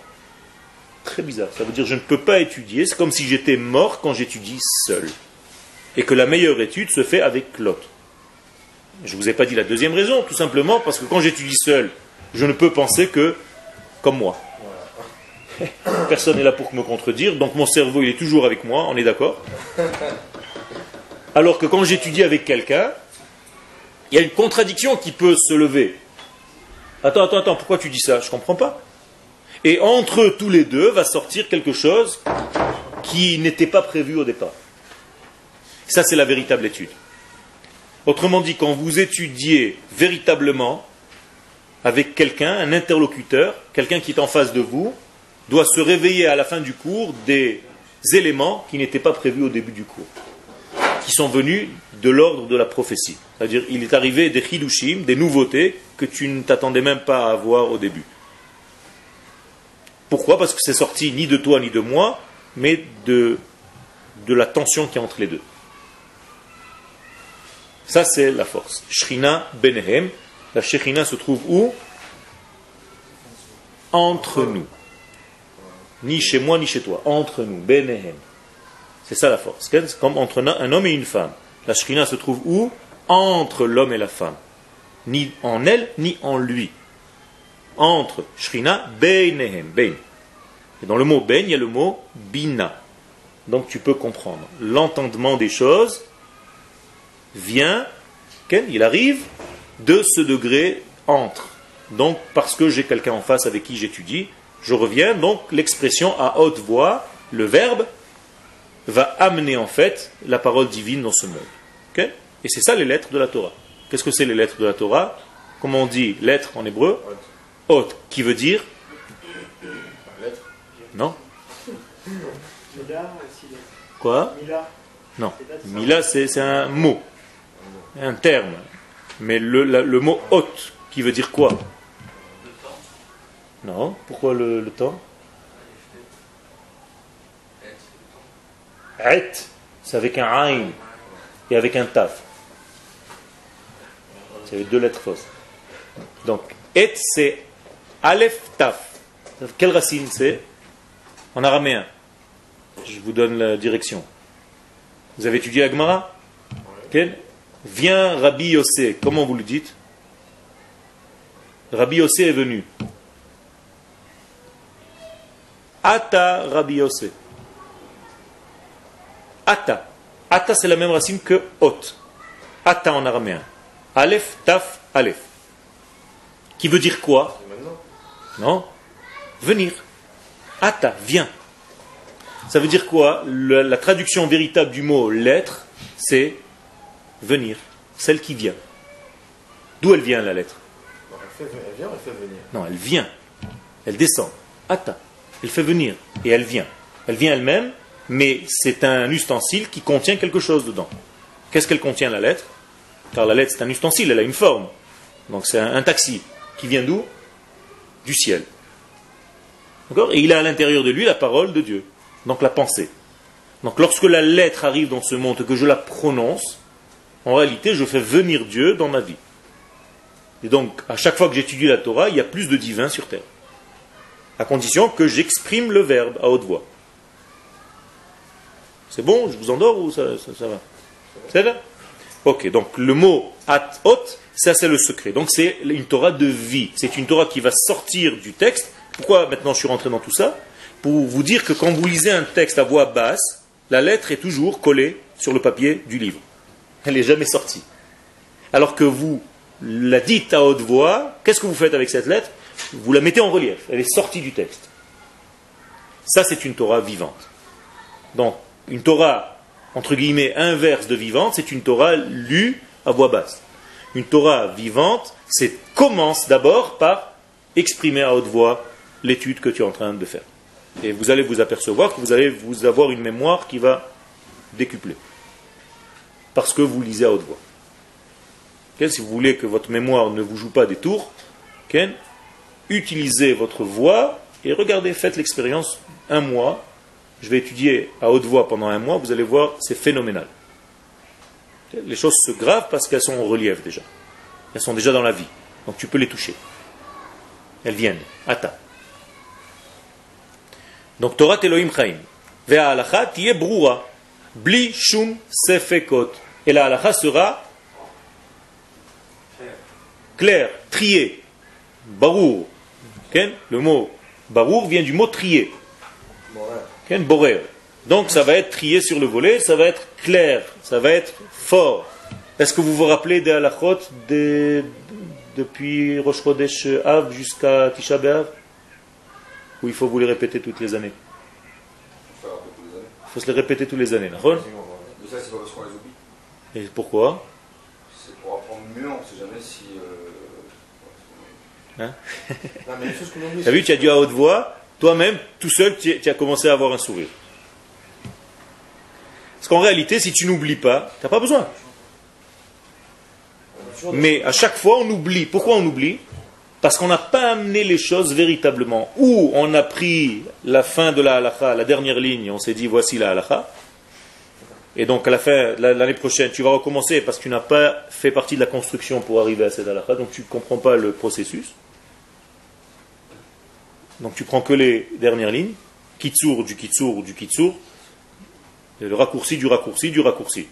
[SPEAKER 1] Très bizarre. Ça veut dire je ne peux pas étudier. C'est comme si j'étais mort quand j'étudie seul. Et que la meilleure étude se fait avec l'autre. Je ne vous ai pas dit la deuxième raison, tout simplement parce que quand j'étudie seul, je ne peux penser que comme moi. Personne n'est là pour me contredire, donc mon cerveau il est toujours avec moi, on est d'accord Alors que quand j'étudie avec quelqu'un, il y a une contradiction qui peut se lever. Attends, attends, attends, pourquoi tu dis ça? Je ne comprends pas. Et entre tous les deux va sortir quelque chose qui n'était pas prévu au départ. Ça, c'est la véritable étude. Autrement dit, quand vous étudiez véritablement avec quelqu'un, un interlocuteur, quelqu'un qui est en face de vous, doit se réveiller à la fin du cours des éléments qui n'étaient pas prévus au début du cours, qui sont venus de l'ordre de la prophétie. C'est-à-dire, il est arrivé des chidushim, des nouveautés que tu ne t'attendais même pas à voir au début. Pourquoi? Parce que c'est sorti ni de toi ni de moi, mais de, de la tension qui est entre les deux. Ça, c'est la force. Shrina Benehem. La Shekhinah se trouve où? Entre nous. Ni chez moi, ni chez toi. Entre nous. Benehem. C'est ça la force. C'est comme entre un homme et une femme. La Shekhinah se trouve où? Entre l'homme et la femme. Ni en elle, ni en lui. Entre Shrina Benehem. Ben. Et dans le mot Ben, il y a le mot Bina. Donc tu peux comprendre. L'entendement des choses vient, il arrive de ce degré entre. Donc, parce que j'ai quelqu'un en face avec qui j'étudie, je reviens, donc l'expression à haute voix, le verbe, va amener en fait la parole divine dans ce monde. Et c'est ça les lettres de la Torah. Qu'est-ce que c'est les lettres de la Torah? Comment on dit lettre en hébreu? Haute. Qui veut dire? Non? Quoi? Non. Mila, c'est un mot un terme. Mais le, le mot hôte, qui veut dire quoi? Non, pourquoi le, temps? Et, c'est avec un aïn et avec un taf. C'est avec deux lettres fausses. Donc, et c'est aleph taf. Quelle racine c'est? En araméen. Je vous donne la direction. Vous avez étudié Agmara? Quel Viens Rabbi Yossé. Comment vous le dites? Rabbi Yossé est venu. Ata Rabbi Yossé. Ata. Ata, c'est la même racine que Ot. Ata en araméen. Aleph, Taf, Aleph. Qui veut dire quoi? Non? Venir. Ata, viens. Ça veut dire quoi? Le- La traduction véritable du mot lettre, c'est venir, celle qui vient. D'où elle vient la lettre
[SPEAKER 2] Non, elle, fait, elle vient elle fait venir
[SPEAKER 1] Non, elle vient. Elle descend. Atta. Elle fait venir. Et elle vient. Elle vient elle-même, mais c'est un ustensile qui contient quelque chose dedans. Qu'est-ce qu'elle contient la lettre? Car la lettre c'est un ustensile, elle a une forme. Donc c'est un, un taxi qui vient d'où? Du ciel. D'accord? Et il a à l'intérieur de lui la parole de Dieu. Donc la pensée. Donc lorsque la lettre arrive dans ce monde et que je la prononce, en réalité je fais venir Dieu dans ma vie. Et donc, à chaque fois que j'étudie la Torah, il y a plus de divin sur terre. À condition que j'exprime le verbe à haute voix. C'est bon? Je vous endors ou ça, ça, va? C'est là Ok, donc le mot at hot, ça c'est le secret. Donc c'est une Torah de vie. C'est une Torah qui va sortir du texte. Pourquoi maintenant je suis rentré dans tout ça? Pour vous dire que quand vous lisez un texte à voix basse, la lettre est toujours collée sur le papier du livre. Elle n'est jamais sortie. Alors que vous la dites à haute voix, qu'est-ce que vous faites avec cette lettre? Vous la mettez en relief, elle est sortie du texte. Ça, c'est une Torah vivante. Donc, une Torah, entre guillemets, inverse de vivante, c'est une Torah lue à voix basse. Une Torah vivante, c'est commence d'abord par exprimer à haute voix l'étude que tu es en train de faire. Et vous allez vous apercevoir que vous allez vous avoir une mémoire qui va décupler. Parce que vous lisez à haute voix. Si vous voulez que votre mémoire ne vous joue pas des tours, utilisez votre voix et regardez, faites l'expérience un mois. Je vais étudier à haute voix pendant un mois, vous allez voir, c'est phénoménal. Les choses se gravent parce qu'elles sont en relief déjà. Elles sont déjà dans la vie. Donc tu peux les toucher. Elles viennent. Ata. Donc Torah Elohim Chaim. Ve'a halacha tiye brura. Bli shum sefekot. Et la halacha sera clair, trié, barour. Le mot barour vient du mot. Ken, borer. Donc ça va être trié sur le volet, ça va être clair, ça va être fort. Est-ce que vous vous rappelez des halachot de- depuis Rosh Chodesh Av jusqu'à Tisha B'Av? Ou il faut vous les répéter toutes les années
[SPEAKER 4] Faut faire un peu tous les années.
[SPEAKER 1] Il faut se les répéter toutes les années.
[SPEAKER 4] Mais ça, c'est pas parce qu'on les oublie.
[SPEAKER 1] Et pourquoi
[SPEAKER 4] C'est pour apprendre mieux, on sait jamais si. euh,
[SPEAKER 2] Non, mais les choses qu'on oublie.
[SPEAKER 1] Tu as vu, tu as dit à haute voix, toi-même, tout seul, tu as commencé à avoir un sourire. Parce qu'en réalité, si tu n'oublies pas, tu n'as pas besoin. Mais à chaque fois, on oublie. Pourquoi on oublie? Parce qu'on n'a pas amené les choses véritablement. Ou on a pris la fin de la halakha, la dernière ligne, on s'est dit voici la halakha. Et donc à la fin, la- l'année prochaine, tu vas recommencer parce que tu n'as pas fait partie de la construction pour arriver à cette halakha, donc tu ne comprends pas le processus. Donc tu prends que les dernières lignes, kitsur du kitsur du kitsur, le raccourci du raccourci du raccourci.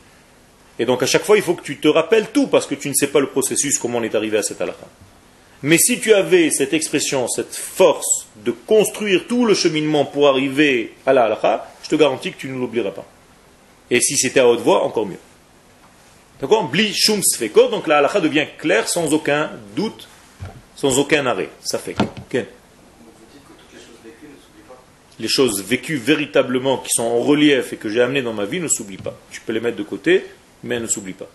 [SPEAKER 1] Et donc à chaque fois, il faut que tu te rappelles tout parce que tu ne sais pas le processus, comment on est arrivé à cette halakha. Mais si tu avais cette expression, cette force de construire tout le cheminement pour arriver à la halakha, je te garantis que tu ne l'oublieras pas. Et si c'était à haute voix, encore mieux. D'accord? Bli shum sfeko, donc la halakha devient claire sans aucun doute, sans aucun arrêt. Ça fait. Ok
[SPEAKER 4] Donc vous dites que toutes les choses vécues ne s'oublient pas.
[SPEAKER 1] les choses vécues véritablement qui sont en relief et que j'ai amenées dans ma vie ne s'oublient pas. Tu peux les mettre de côté, mais elles ne s'oublient pas.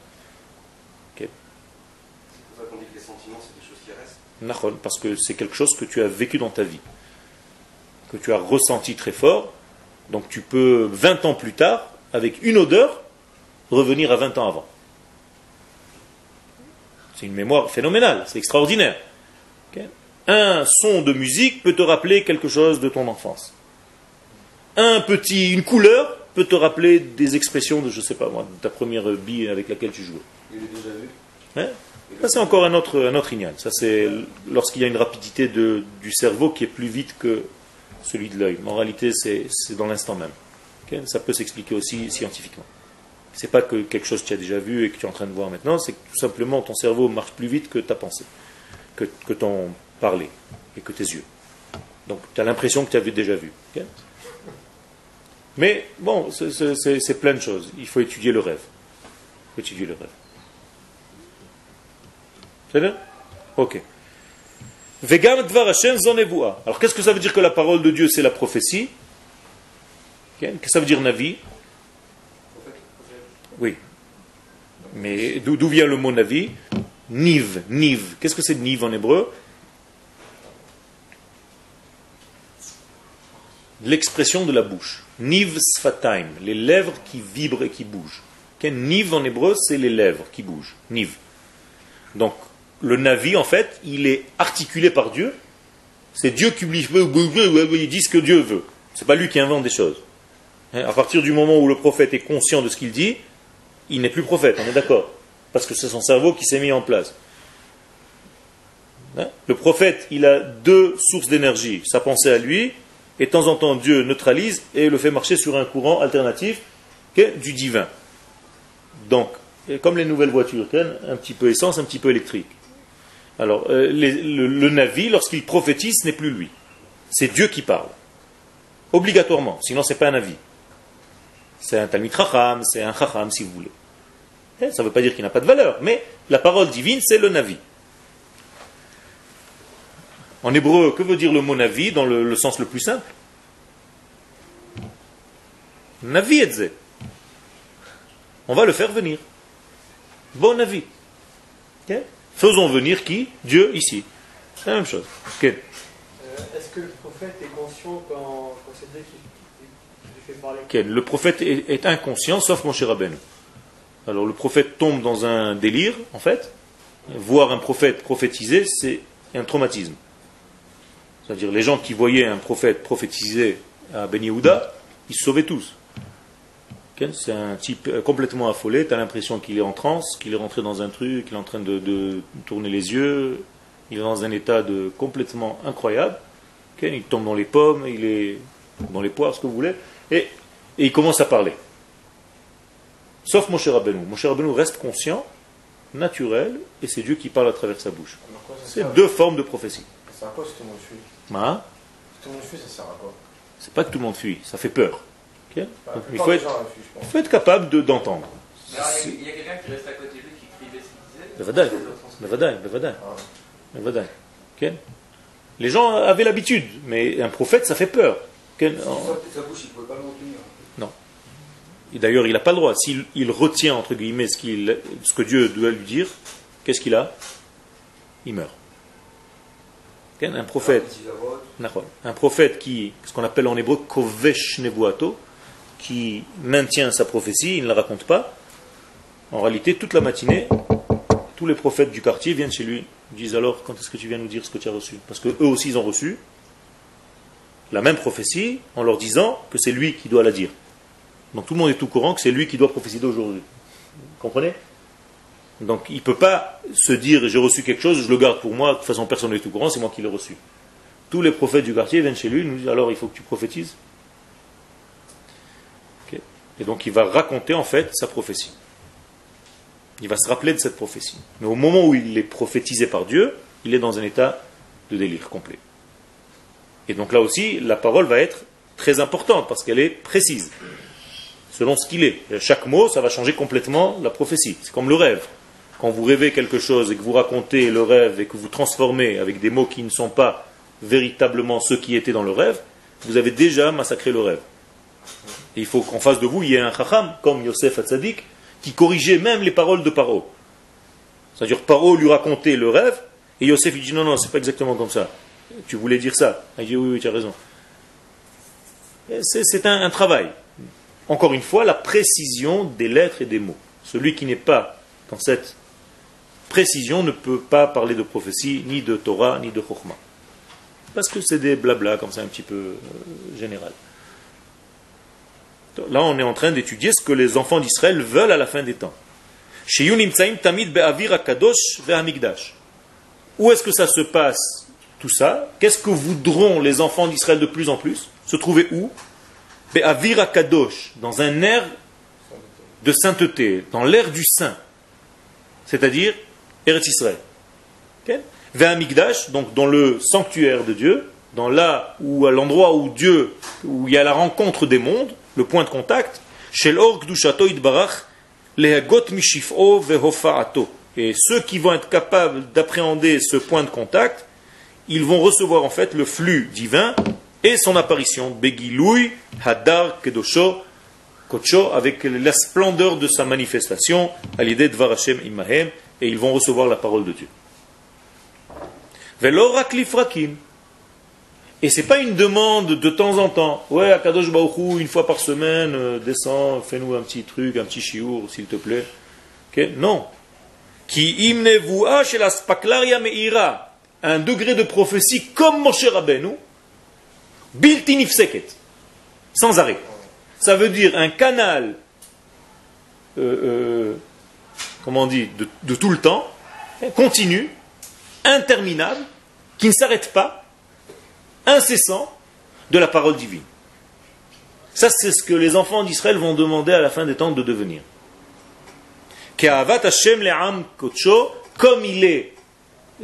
[SPEAKER 4] C'est pour ça qu'on dit que les sentiments, c'est des choses qui restent.
[SPEAKER 1] Nahon, Parce que c'est quelque chose que tu as vécu dans ta vie, que tu as ressenti très fort. Donc tu peux, 20 ans plus tard, avec une odeur, revenir à 20 ans avant. C'est une mémoire phénoménale, c'est extraordinaire. Un son de musique peut te rappeler quelque chose de ton enfance. Un petit, une couleur peut te rappeler des expressions de, je sais pas moi, de ta première bille avec laquelle tu jouais.
[SPEAKER 4] Il est déjà vu?
[SPEAKER 1] Hein? C'est encore un autre, un autre. Ça, c'est lorsqu'il y a une rapidité du cerveau qui est plus vite que celui de l'œil. En réalité, c'est dans l'instant même. Ça peut s'expliquer aussi scientifiquement. C'est pas que quelque chose que tu as déjà vu et que tu es en train de voir maintenant, c'est que tout simplement ton cerveau marche plus vite que ta pensée, que, ton parler et que tes yeux. Donc tu as l'impression que tu avais déjà vu. Mais bon, c'est- c'est plein de choses. Il faut étudier le rêve. Étudier le rêve. Bien Ok. Alors qu'est-ce que ça veut dire que la parole de Dieu c'est la prophétie? Qu'est-ce que ça veut dire Navi? Oui. Mais d'où vient le mot Navi? Niv, Niv. Qu'est-ce que c'est Niv en hébreu? L'expression de la bouche. Niv sfataim, les lèvres qui vibrent et qui bougent. Niv en hébreu, c'est les lèvres qui bougent. Niv. Donc, le Navi, en fait, il est articulé par Dieu. C'est Dieu qui lui dit ce que Dieu veut. C'est pas lui qui invente des choses. Hein, À partir du moment où le prophète est conscient de ce qu'il dit, il n'est plus prophète, on est d'accord Parce que c'est son cerveau qui s'est mis en place. Hein Le prophète, il a deux sources d'énergie. Sa pensée à lui, et de temps en temps, Dieu neutralise et le fait marcher sur un courant alternatif du divin. Donc, comme les nouvelles voitures, un petit peu essence, un petit peu électrique. Alors, euh, le, le Navi, lorsqu'il prophétise, ce n'est plus lui. C'est Dieu qui parle. Obligatoirement, sinon c'est pas un avis. C'est un Talmid Chacham, c'est un Chacham si vous voulez. Eh, Ça ne veut pas dire qu'il n'a pas de valeur, mais la parole divine, c'est le Navi. En hébreu, que veut dire le mot Navi dans le, sens le plus simple? Navi etze. On va le faire venir. Bon Navi. Faisons venir qui? Dieu ici. C'est la même chose.
[SPEAKER 5] Euh, Est-ce que le prophète est conscient quand, quand c'est Dieu qui, fait parler?
[SPEAKER 1] Le prophète est, est inconscient, sauf mon cher Rabbeinu. Alors le prophète tombe dans un délire, en fait. Voir un prophète prophétiser, c'est un traumatisme. C'est-à-dire les gens qui voyaient un prophète prophétiser à Ben Yehuda, ils se sauvaient tous. Ok, C'est un type euh, complètement affolé, tu as l'impression qu'il est en transe, qu'il est rentré dans un truc, qu'il est en train de, de tourner les yeux, il est dans un état de complètement incroyable. Ok, Il tombe dans les pommes, il est dans les poires, ce que vous voulez, et, et il commence à parler. Sauf Moshe Rabbeinu. Moshe Rabbeinu reste conscient, naturel, et c'est Dieu qui parle à travers sa bouche. C'est deux formes de prophétie.
[SPEAKER 2] Ça sert à quoi si tout le monde fuit?
[SPEAKER 1] Hein?
[SPEAKER 2] Si tout le monde fuit, ça sert à quoi?
[SPEAKER 1] C'est pas que tout le monde fuit, ça fait peur.
[SPEAKER 2] Bah,
[SPEAKER 1] Donc, il faut être, il faut capable de- d'entendre.
[SPEAKER 6] Il y a- quelqu'un qui reste à côté de lui qui écrivait ce qu'il disait. Les
[SPEAKER 2] Ah.
[SPEAKER 1] Les gens avaient l'habitude, mais un prophète, ça fait peur. Ok
[SPEAKER 4] Sa bouche, il ne pouvait pas le retenir.
[SPEAKER 1] Et d'ailleurs, il n'a pas le droit. S'il il retient, entre guillemets, ce, qu'il- ce que Dieu doit lui dire, qu'est-ce qu'il a? Il meurt. Un prophète, un prophète qui, ce qu'on appelle en hébreu, kovesh nevuato, qui maintient sa prophétie, il ne la raconte pas. En réalité, toute la matinée, tous les prophètes du quartier viennent chez lui, disent alors, quand est-ce que tu viens nous dire ce que tu as reçu? Parce que eux aussi, ils ont reçu la même prophétie en leur disant que c'est lui qui doit la dire. Donc tout le monde est au courant que c'est lui qui doit prophétiser aujourd'hui. Vous comprenez? Donc il ne peut pas se dire j'ai reçu quelque chose, je le garde pour moi, de toute façon personne n'est au courant, c'est moi qui l'ai reçu. Tous les prophètes du quartier viennent chez lui, nous disent alors il faut que tu prophétises? Et donc il va raconter en fait sa prophétie. Il va se rappeler de cette prophétie. Mais au moment où il est prophétisé par Dieu, il est dans un état de délire complet. Et donc là aussi, la parole va être très importante parce qu'elle est précise, selon ce qu'il est. Chaque mot, ça va changer complètement la prophétie. C'est comme le rêve. Quand vous rêvez quelque chose et que vous racontez le rêve et que vous transformez avec des mots qui ne sont pas véritablement ceux qui étaient dans le rêve, vous avez déjà massacré le rêve. Il faut qu'en face de vous, il y ait un chacham, comme Yosef Hatzadik, qui corrigeait même les paroles de Paro. C'est-à-dire, Paro lui racontait le rêve, et Yosef il dit non, non, c'est pas exactement comme ça. Tu voulais dire ça. Il dit oui, oui, tu as raison. C'est un travail. Encore une fois, la précision des lettres et des mots. Celui qui n'est pas dans cette précision ne peut pas parler de prophétie, ni de Torah, ni de Chokhmah. Parce que c'est des blabla comme ça un petit peu euh, général. Là, on est en train d'étudier ce que les enfants d'Israël veulent à la fin des temps. Où est-ce que ça se passe tout ça? Qu'est-ce que voudront les enfants d'Israël de plus en plus? Se trouver où? Dans un air de sainteté, dans l'air du saint, c'est-à-dire Eretz Israël. Ok? Ve'amigdash, donc dans le sanctuaire de Dieu, dans là où à l'endroit où Dieu, où il y a la rencontre des mondes, le point de contact. Et ceux qui vont être capables d'appréhender ce point de contact, ils vont recevoir en fait le flux divin et son apparition, Begiloui, Hadar, Kedosho, Kocho, avec la splendeur de sa manifestation, à l'idée de Varachem Imahem, et ils vont recevoir la parole de Dieu. Velorak lifrakim. Et c'est pas une demande de temps en temps. Ouais, Akadosh Baruchou, une fois par semaine, euh, descends, fais-nous un petit truc, un petit chiour, s'il te plaît. Non. Qui imnevu chez la spaklaria meira. Un degré de prophétie comme Moshe Rabbeinu. Bilti nifseket. Sans arrêt. Ça veut dire un canal, euh, euh, comment on dit, de tout le temps, continu, interminable, qui ne s'arrête pas, incessant, de la parole divine. Ça, c'est ce que les enfants d'Israël vont demander à la fin des temps de devenir. Comme il est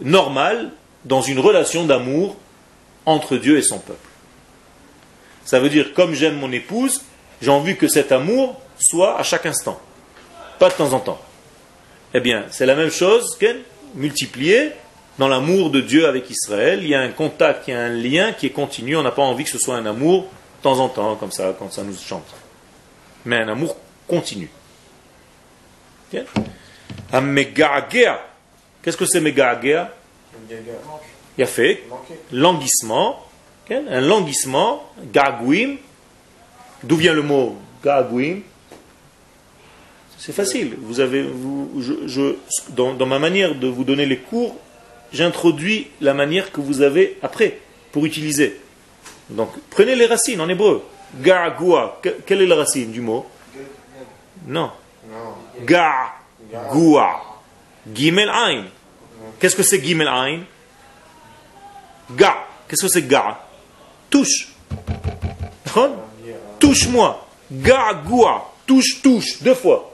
[SPEAKER 1] normal dans une relation d'amour entre Dieu et son peuple. Ça veut dire, comme j'aime mon épouse, j'ai envie que cet amour soit à chaque instant, pas de temps en temps. Eh bien, c'est la même chose, multiplié dans l'amour de Dieu avec Israël. Il y a un contact, il y a un lien qui est continu. On n'a pas envie que ce soit un amour de temps en temps, comme ça, quand ça nous chante. Mais un amour continu. Un Qu'est-ce que c'est mega'agea Il a fait languissement. Un languissement, gargouim. D'où vient le mot gargouim C'est facile. Vous avez, vous, je, dans, dans ma manière de vous donner les cours, j'introduis la manière que vous avez après pour utiliser. Donc prenez les racines en hébreu. Ga'gua, quelle est la racine du mot? Non. Ga'gua. Gimel Ain. Qu'est-ce que c'est Gimel Ain? Ga. Qu'est-ce que c'est Ga? Touche. Touche-moi. Ga'gua. Touche, touche. Deux fois.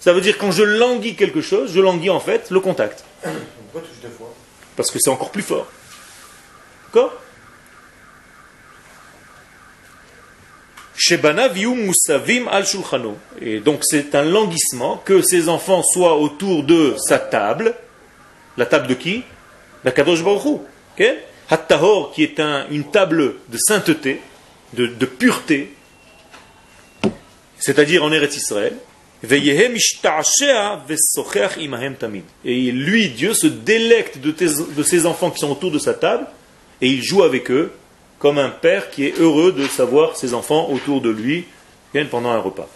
[SPEAKER 1] Ça veut dire quand je languis quelque chose, je languis en fait le contact.
[SPEAKER 2] Pourquoi touche deux fois?
[SPEAKER 1] Parce que c'est encore plus fort. D'accord. Et donc c'est un languissement que ces enfants soient autour de sa table. La table de qui La Kadosh Baruch. Okay Hattahor, qui est un, une table de sainteté, de, de pureté, c'est-à-dire en Eretz Israël. Et lui, Dieu, se délecte de, ses enfants qui sont autour de sa table et il joue avec eux comme un père qui est heureux de savoir ses enfants autour de lui pendant un repas.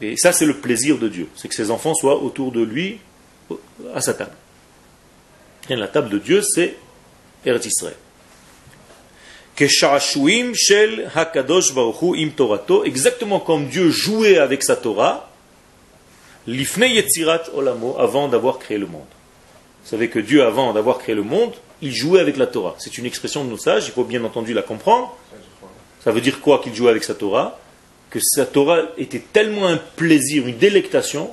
[SPEAKER 1] Et ça, c'est le plaisir de Dieu, c'est que ses enfants soient autour de lui à sa table. Et la table de Dieu, c'est Eretz. Shel hakadosh im torato, exactement comme Dieu jouait avec sa Torah, l'ifne yetzirat olamo, avant d'avoir créé le monde. Vous savez que Dieu, avant d'avoir créé le monde, il jouait avec la Torah. C'est une expression de nos sages, il faut bien entendu la comprendre. Ça veut dire quoi qu'il jouait avec sa Torah? Que sa Torah était tellement un plaisir, une délectation,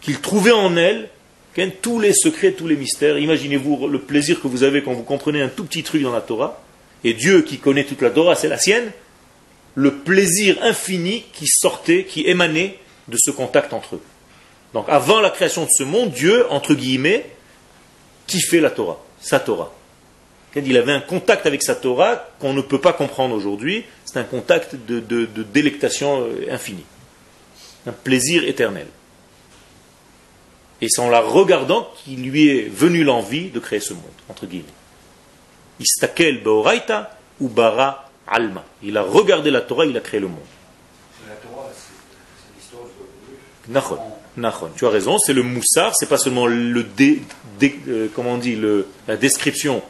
[SPEAKER 1] qu'il trouvait en elle tous les secrets, tous les mystères. Imaginez-vous le plaisir que vous avez quand vous comprenez un tout petit truc dans la Torah, et Dieu qui connaît toute la Torah, c'est la sienne, le plaisir infini qui sortait, qui émanait de ce contact entre eux. Donc avant la création de ce monde, Dieu, entre guillemets, kiffait la Torah, sa Torah. Il avait un contact avec sa Torah qu'on ne peut pas comprendre aujourd'hui. C'est un contact de, de délectation euh, infinie. Un plaisir éternel. Et c'est en la regardant qu'il lui est venu l'envie de créer ce monde, entre guillemets. Istakel beoraita ou bara alma. Il a regardé la Torah, il a créé le monde.
[SPEAKER 4] La Torah, c'est l'histoire
[SPEAKER 1] Tu as raison, c'est le moussard, c'est pas seulement le dé, euh, comment on dit, le, la description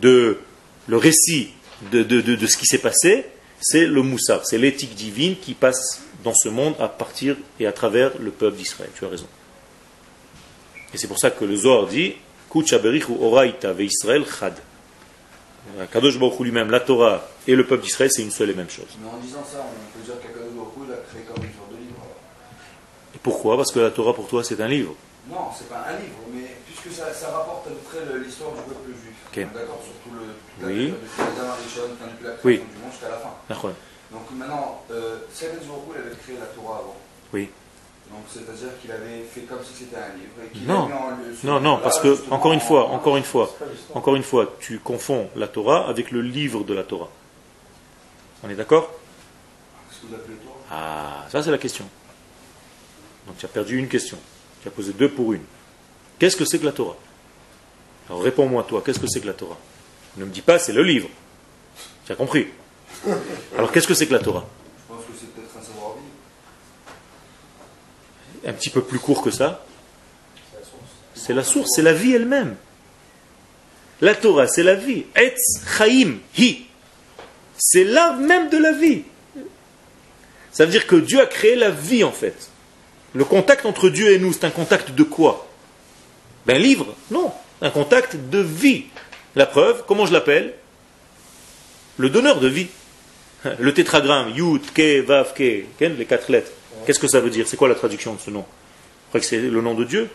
[SPEAKER 1] de le récit de, de, de, de ce qui s'est passé, c'est le moussard, c'est l'éthique divine qui passe dans ce monde à partir et à travers le peuple d'Israël. Tu as raison. Et c'est pour ça que le Zohar dit Kuchaberich ou Oraita ve Israël chad. Kadosh Baruch lui-même, la Torah et le peuple d'Israël, c'est une seule et même chose.
[SPEAKER 4] Mais en disant ça, on peut dire qu'Akadosh Baruch l'a créé comme une sorte de livre.
[SPEAKER 1] Et pourquoi? Parce que la Torah pour toi c'est un livre.
[SPEAKER 4] Non, c'est pas un livre, mais puisque ça, ça rapporte à peu près l'histoire du peuple juif.
[SPEAKER 1] Okay.
[SPEAKER 4] D'accord Sur tout le.
[SPEAKER 1] Oui.
[SPEAKER 4] Depuis la la création
[SPEAKER 1] Oui.
[SPEAKER 4] du monde jusqu'à la fin. Donc maintenant, euh, si Akadosh Baruch il avait créé la Torah avant,
[SPEAKER 1] Oui.
[SPEAKER 7] Donc c'est-à-dire qu'il avait fait comme si c'était un livre. Et qu'il
[SPEAKER 1] Non.
[SPEAKER 7] en
[SPEAKER 1] Non, non, parce que,
[SPEAKER 7] justement,
[SPEAKER 1] encore une fois,
[SPEAKER 7] en-
[SPEAKER 1] encore une fois, encore une fois, tu confonds la Torah avec le livre de la Torah. On est d'accord?
[SPEAKER 7] Qu'est-ce que vous appelez Torah
[SPEAKER 1] Ah, ça c'est la question. Donc tu as perdu une question. Tu as posé deux pour une. Qu'est-ce que c'est que la Torah? Alors réponds-moi toi, qu'est-ce que c'est que la Torah? Ne me dis pas c'est le livre. Tu as compris? Alors qu'est-ce que c'est que la Torah
[SPEAKER 7] Je pense que c'est peut-être un savoir-vivre.
[SPEAKER 1] Un petit peu plus court que ça. C'est la source, c'est la vie elle-même. La Torah, c'est la vie. Etz Chaim Hi. C'est l'art même de la vie. Ça veut dire que Dieu a créé la vie en fait. Le contact entre Dieu et nous, c'est un contact de quoi? Ben livre? Non, un contact de vie. La preuve, comment je l'appelle? Le donneur de vie. Le tétragramme, Yud, Ke, Vav, Ke, les quatre lettres. Qu'est-ce que ça veut dire? C'est quoi la traduction de ce nom? Vous croyez que c'est le nom de Dieu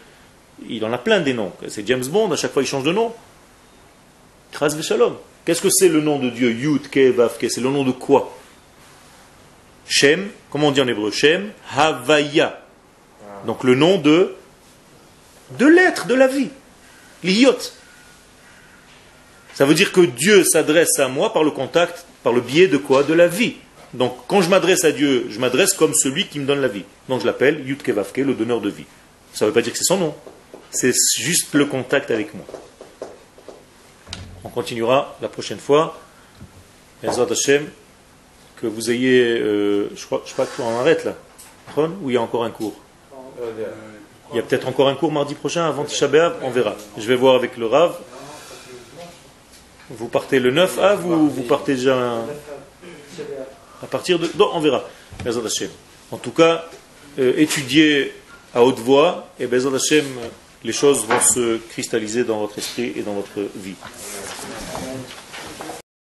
[SPEAKER 1] Il en a plein des noms. C'est James Bond, à chaque fois il change de nom. Kras Shalom. Qu'est-ce que c'est le nom de Dieu? Yud, Ke C'est le nom de quoi? Shem, comment on dit en hébreu? Shem, Havaya. Donc le nom de de l'être, de la vie. L'iyot. Ça veut dire que Dieu s'adresse à moi par le contact, par le biais de quoi? De la vie. Donc quand je m'adresse à Dieu, je m'adresse comme celui qui me donne la vie. Donc je l'appelle Yud Kevavke, le donneur de vie. Ça ne veut pas dire que c'est son nom. C'est juste le contact avec moi. On continuera la prochaine fois. Que vous ayez, euh, je crois, je crois qu'on arrête là. Ou il y a encore un cours? Il y a peut-être encore un cours mardi prochain avant Tisha on verra. Je vais voir avec le Rav. Vous partez le 9 à vous, vous partez déjà à on verra. En tout cas, euh, étudiez à haute voix et Hashem, les choses vont se cristalliser dans votre esprit et dans votre vie.